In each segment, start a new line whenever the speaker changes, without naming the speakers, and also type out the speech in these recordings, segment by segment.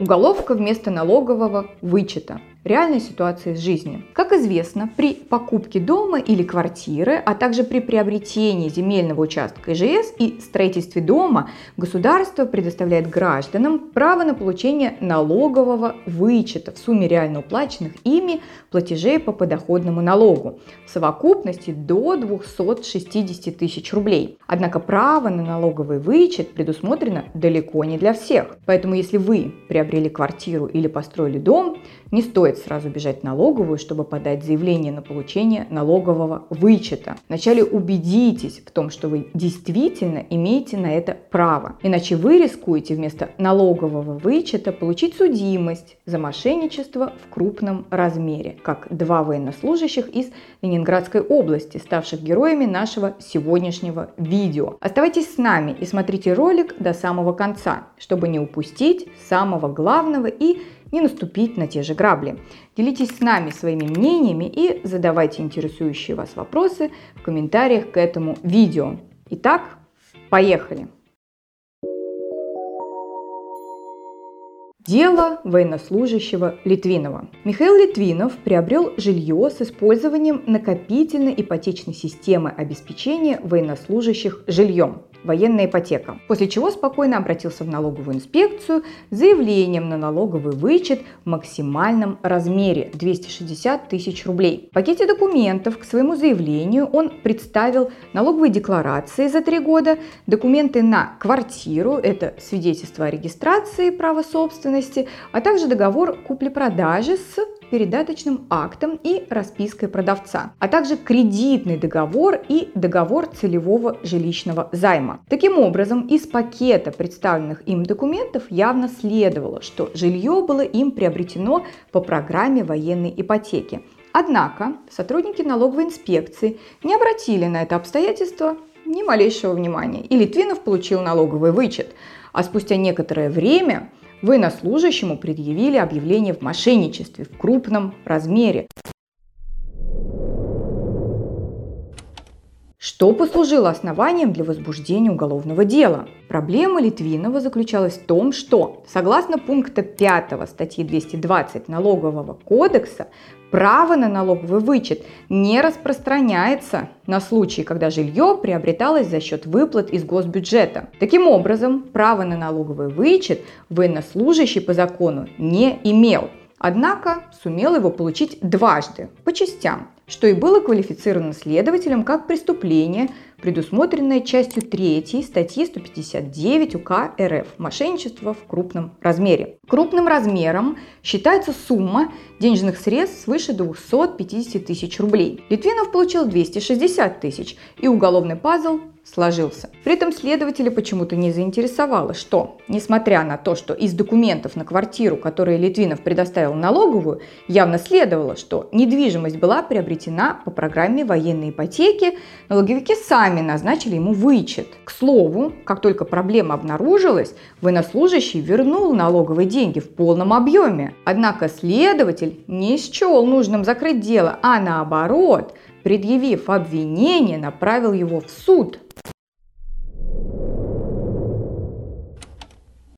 Уголовка вместо налогового вычета. Реальная ситуация из жизни. Как известно, при покупке дома или квартиры, а также при приобретении земельного участка ИЖС и строительстве дома, государство предоставляет гражданам право на получение налогового вычета в сумме реально уплаченных ими платежей по подоходному налогу в совокупности до 260 тысяч рублей. Однако право на налоговый вычет предусмотрено далеко не для всех. Поэтому если вы приобрели квартиру или построили дом, не стоит сразу бежать в налоговую, чтобы подать заявление на получение налогового вычета. Вначале убедитесь в том, что вы действительно имеете на это право. Иначе вы рискуете вместо налогового вычета получить судимость за мошенничество в крупном размере, как два военнослужащих из Ленинградской области, ставших героями нашего сегодняшнего видео. Оставайтесь с нами и смотрите ролик до самого конца, чтобы не упустить самого главного и не наступить на те же грабли. Делитесь с нами своими мнениями и задавайте интересующие вас вопросы в комментариях к этому видео. Итак, поехали! Дело военнослужащего Литвинова. Михаил Литвинов приобрел жилье с использованием накопительной ипотечной системы обеспечения военнослужащих жильем военная ипотека. После чего спокойно обратился в налоговую инспекцию с заявлением на налоговый вычет в максимальном размере 260 тысяч рублей. В пакете документов к своему заявлению он представил налоговые декларации за три года, документы на квартиру, это свидетельство о регистрации права собственности, а также договор купли-продажи с передаточным актом и распиской продавца, а также кредитный договор и договор целевого жилищного займа. Таким образом, из пакета представленных им документов явно следовало, что жилье было им приобретено по программе военной ипотеки. Однако сотрудники налоговой инспекции не обратили на это обстоятельство ни малейшего внимания, и Литвинов получил налоговый вычет. А спустя некоторое время Военнослужащему предъявили объявление в мошенничестве в крупном размере. Что послужило основанием для возбуждения уголовного дела? Проблема Литвинова заключалась в том, что, согласно пункта 5 статьи 220 Налогового кодекса, право на налоговый вычет не распространяется на случаи, когда жилье приобреталось за счет выплат из госбюджета. Таким образом, право на налоговый вычет военнослужащий по закону не имел. Однако сумел его получить дважды, по частям, что и было квалифицировано следователем как преступление, предусмотренное частью 3 статьи 159 УК РФ «Мошенничество в крупном размере». Крупным размером считается сумма денежных средств свыше 250 тысяч рублей. Литвинов получил 260 тысяч, и уголовный пазл сложился. При этом следователя почему-то не заинтересовало, что, несмотря на то, что из документов на квартиру, которые Литвинов предоставил налоговую, явно следовало, что недвижимость была приобретена по программе военной ипотеки, налоговики сами назначили ему вычет. К слову, как только проблема обнаружилась, военнослужащий вернул налоговые деньги в полном объеме. Однако следователь не счел нужным закрыть дело, а наоборот – предъявив обвинение, направил его в суд.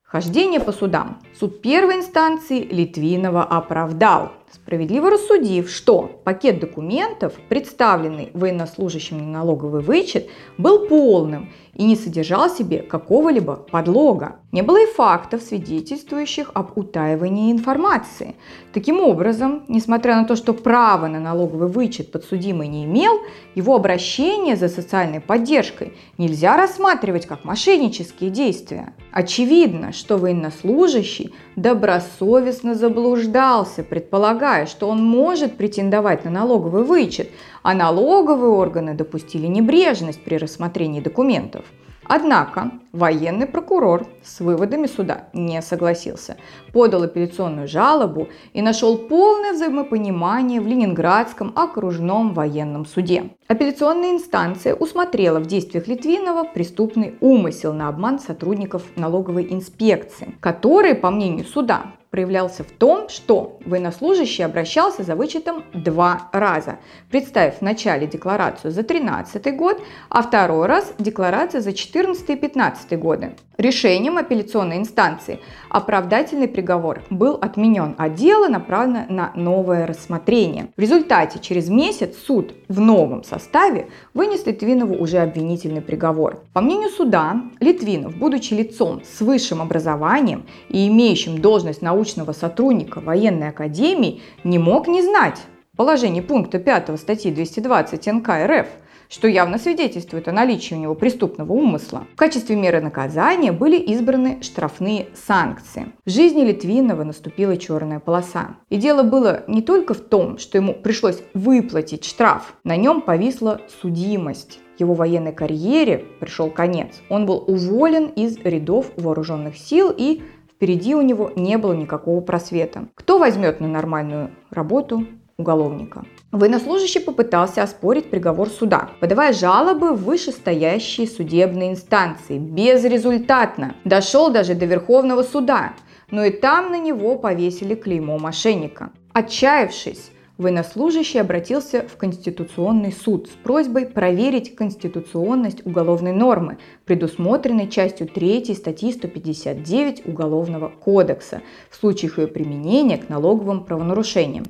Хождение по судам. Суд первой инстанции Литвинова оправдал, справедливо рассудив, что пакет документов, представленный военнослужащим на налоговый вычет, был полным и не содержал в себе какого-либо подлога. Не было и фактов, свидетельствующих об утаивании информации. Таким образом, несмотря на то, что право на налоговый вычет подсудимый не имел, его обращение за социальной поддержкой нельзя рассматривать как мошеннические действия. Очевидно, что военнослужащий добросовестно заблуждался, предполагая, что он может претендовать на налоговый вычет, а налоговые органы допустили небрежность при рассмотрении документов. Однако военный прокурор с выводами суда не согласился, подал апелляционную жалобу и нашел полное взаимопонимание в Ленинградском окружном военном суде. Апелляционная инстанция усмотрела в действиях Литвинова преступный умысел на обман сотрудников налоговой инспекции, который, по мнению суда, проявлялся в том, что военнослужащий обращался за вычетом два раза, представив в начале декларацию за 2013 год, а второй раз декларация за 2014 и 2015 годы. Решением апелляционной инстанции оправдательный приговор был отменен, а дело направлено на новое рассмотрение. В результате через месяц суд в новом составе вынес Литвинову уже обвинительный приговор. По мнению суда, Литвинов, будучи лицом с высшим образованием и имеющим должность научного сотрудника военной академии, не мог не знать положение пункта 5 статьи 220 НК РФ – что явно свидетельствует о наличии у него преступного умысла. В качестве меры наказания были избраны штрафные санкции. В жизни Литвинова наступила черная полоса. И дело было не только в том, что ему пришлось выплатить штраф, на нем повисла судимость его военной карьере пришел конец. Он был уволен из рядов вооруженных сил и впереди у него не было никакого просвета. Кто возьмет на нормальную работу уголовника? Военнослужащий попытался оспорить приговор суда, подавая жалобы в вышестоящие судебные инстанции. Безрезультатно. Дошел даже до Верховного суда. Но и там на него повесили клеймо мошенника. Отчаявшись, военнослужащий обратился в Конституционный суд с просьбой проверить конституционность уголовной нормы, предусмотренной частью 3 статьи 159 Уголовного кодекса в случаях ее применения к налоговым правонарушениям.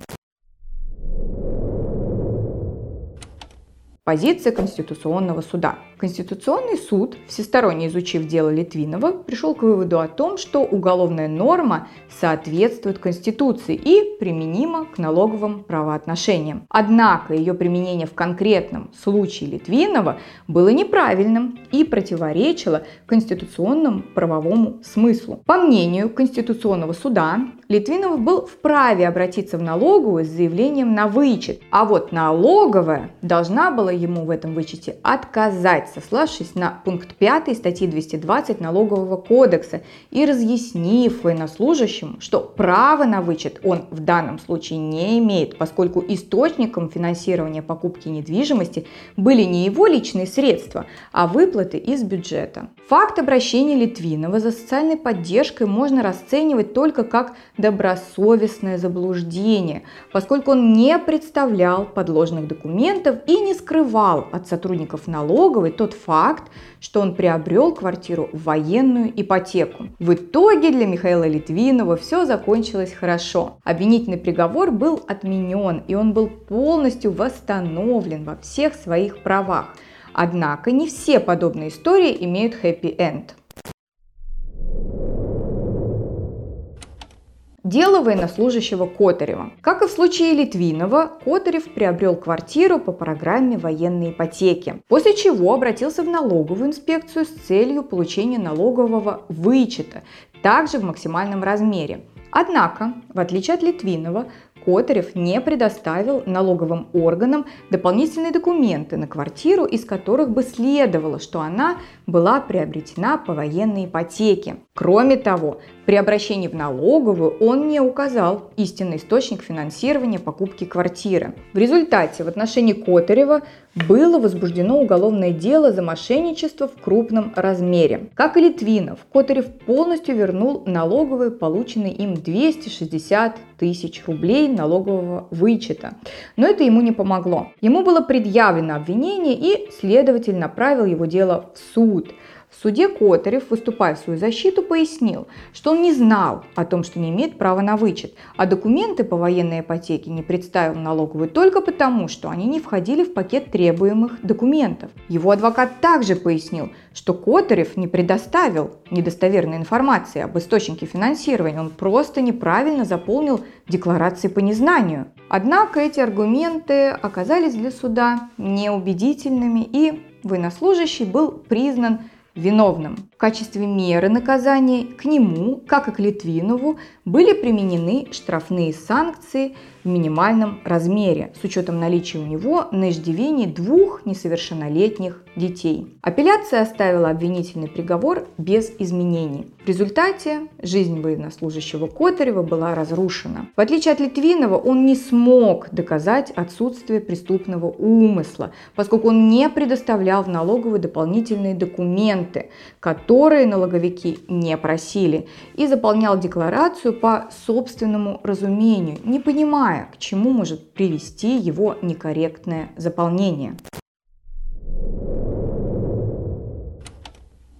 Позиция Конституционного суда. Конституционный суд, всесторонне изучив дело Литвинова, пришел к выводу о том, что уголовная норма соответствует Конституции и применима к налоговым правоотношениям. Однако ее применение в конкретном случае Литвинова было неправильным и противоречило конституционному правовому смыслу. По мнению Конституционного суда, Литвинов был вправе обратиться в налоговую с заявлением на вычет, а вот налоговая должна была ему в этом вычете отказать, сославшись на пункт 5 статьи 220 Налогового кодекса и разъяснив военнослужащему, что право на вычет он в данном случае не имеет, поскольку источником финансирования покупки недвижимости были не его личные средства, а выплаты из бюджета. Факт обращения Литвинова за социальной поддержкой можно расценивать только как добросовестное заблуждение, поскольку он не представлял подложных документов и не скрывал от сотрудников налоговой тот факт, что он приобрел квартиру в военную ипотеку. В итоге для Михаила Литвинова все закончилось хорошо. Обвинительный приговор был отменен, и он был полностью восстановлен во всех своих правах. Однако не все подобные истории имеют хэппи-энд. Дело военнослужащего Котарева. Как и в случае Литвинова, Котарев приобрел квартиру по программе военной ипотеки, после чего обратился в налоговую инспекцию с целью получения налогового вычета, также в максимальном размере. Однако, в отличие от Литвинова, Котарев не предоставил налоговым органам дополнительные документы на квартиру, из которых бы следовало, что она была приобретена по военной ипотеке. Кроме того, при обращении в налоговую он не указал истинный источник финансирования покупки квартиры. В результате в отношении Котарева было возбуждено уголовное дело за мошенничество в крупном размере. Как и Литвинов, Котарев полностью вернул налоговые полученные им 260 тысяч рублей налогового вычета. Но это ему не помогло. Ему было предъявлено обвинение и следователь направил его дело в суд. В суде Котарев, выступая в свою защиту, пояснил, что он не знал о том, что не имеет права на вычет, а документы по военной ипотеке не представил налоговую только потому, что они не входили в пакет требуемых документов. Его адвокат также пояснил, что Котарев не предоставил недостоверной информации об источнике финансирования, он просто неправильно заполнил декларации по незнанию. Однако эти аргументы оказались для суда неубедительными и военнослужащий был признан виновным. В качестве меры наказания к нему, как и к Литвинову, были применены штрафные санкции в минимальном размере с учетом наличия у него на иждивении двух несовершеннолетних детей. Апелляция оставила обвинительный приговор без изменений. В результате жизнь военнослужащего Котарева была разрушена. В отличие от Литвинова, он не смог доказать отсутствие преступного умысла, поскольку он не предоставлял в налоговую дополнительные документы, которые налоговики не просили, и заполнял декларацию по собственному разумению, не понимая, к чему может привести его некорректное заполнение.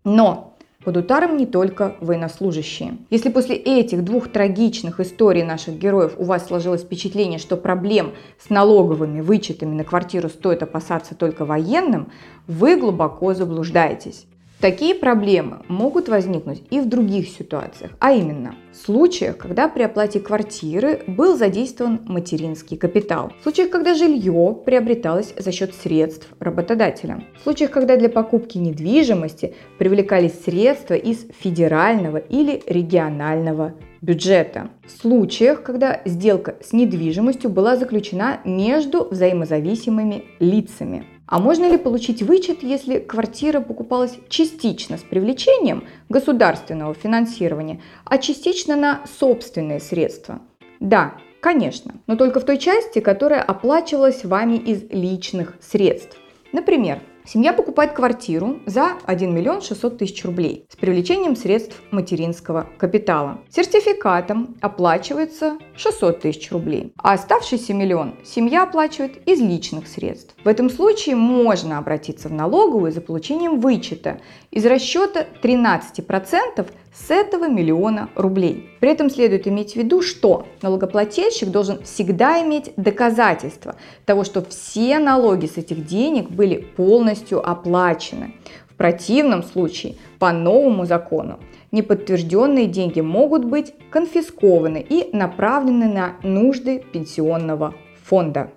Но Под ударом не только военнослужащие. Если после этих двух трагичных историй наших героев у вас сложилось впечатление, что проблем с налоговыми вычетами на квартиру стоит опасаться только военным, вы глубоко заблуждаетесь. Такие проблемы могут возникнуть и в других ситуациях, а именно в случаях, когда при оплате квартиры был задействован материнский капитал, в случаях, когда жилье приобреталось за счет средств работодателя, в случаях, когда для покупки недвижимости привлекались средства из федерального или регионального бюджета. В случаях, когда сделка с недвижимостью была заключена между взаимозависимыми лицами. А можно ли получить вычет, если квартира покупалась частично с привлечением государственного финансирования, а частично на собственные средства? Да, конечно, но только в той части, которая оплачивалась вами из личных средств. Например, Семья покупает квартиру за 1 миллион 600 тысяч рублей с привлечением средств материнского капитала. Сертификатом оплачивается 600 тысяч рублей, а оставшийся миллион семья оплачивает из личных средств. В этом случае можно обратиться в налоговую за получением вычета из расчета 13% с этого миллиона рублей. При этом следует иметь в виду, что налогоплательщик должен всегда иметь доказательства того, что все налоги с этих денег были полностью оплачены. В противном случае, по новому закону, неподтвержденные деньги могут быть конфискованы и направлены на нужды пенсионного фонда.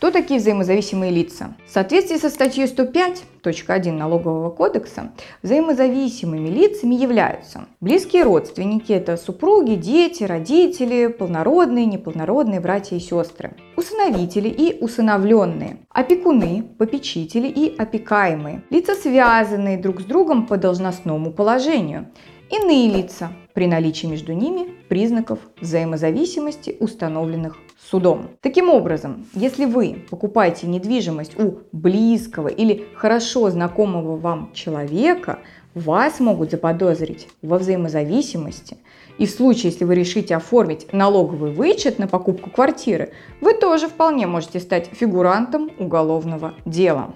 Кто такие взаимозависимые лица? В соответствии со статьей 105.1 Налогового кодекса, взаимозависимыми лицами являются близкие родственники, это супруги, дети, родители, полнородные, неполнородные братья и сестры, усыновители и усыновленные, опекуны, попечители и опекаемые, лица, связанные друг с другом по должностному положению, иные лица при наличии между ними признаков взаимозависимости, установленных судом. Таким образом, если вы покупаете недвижимость у близкого или хорошо знакомого вам человека, вас могут заподозрить во взаимозависимости. И в случае, если вы решите оформить налоговый вычет на покупку квартиры, вы тоже вполне можете стать фигурантом уголовного дела.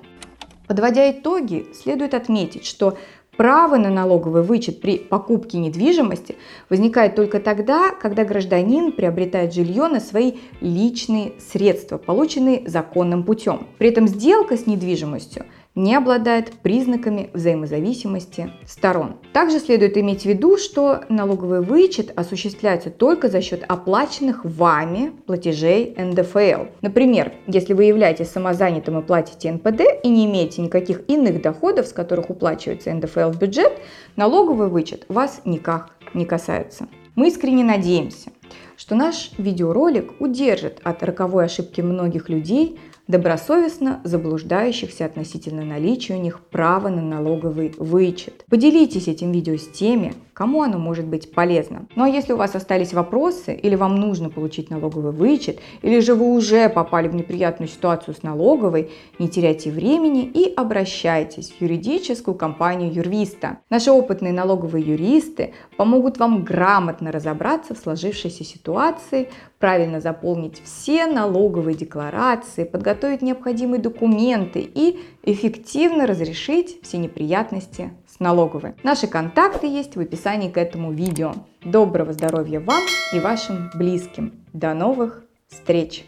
Подводя итоги, следует отметить, что Право на налоговый вычет при покупке недвижимости возникает только тогда, когда гражданин приобретает жилье на свои личные средства, полученные законным путем. При этом сделка с недвижимостью не обладает признаками взаимозависимости сторон. Также следует иметь в виду, что налоговый вычет осуществляется только за счет оплаченных вами платежей НДФЛ. Например, если вы являетесь самозанятым и платите НПД и не имеете никаких иных доходов, с которых уплачивается НДФЛ в бюджет, налоговый вычет вас никак не касается. Мы искренне надеемся, что наш видеоролик удержит от роковой ошибки многих людей, добросовестно заблуждающихся относительно наличия у них права на налоговый вычет. Поделитесь этим видео с теми, кому оно может быть полезно. Ну а если у вас остались вопросы или вам нужно получить налоговый вычет, или же вы уже попали в неприятную ситуацию с налоговой, не теряйте времени и обращайтесь в юридическую компанию Юрвиста. Наши опытные налоговые юристы помогут вам грамотно разобраться в сложившейся ситуации, правильно заполнить все налоговые декларации, подготовить необходимые документы и эффективно разрешить все неприятности с налоговой. Наши контакты есть в описании к этому видео. Доброго здоровья вам и вашим близким. До новых встреч!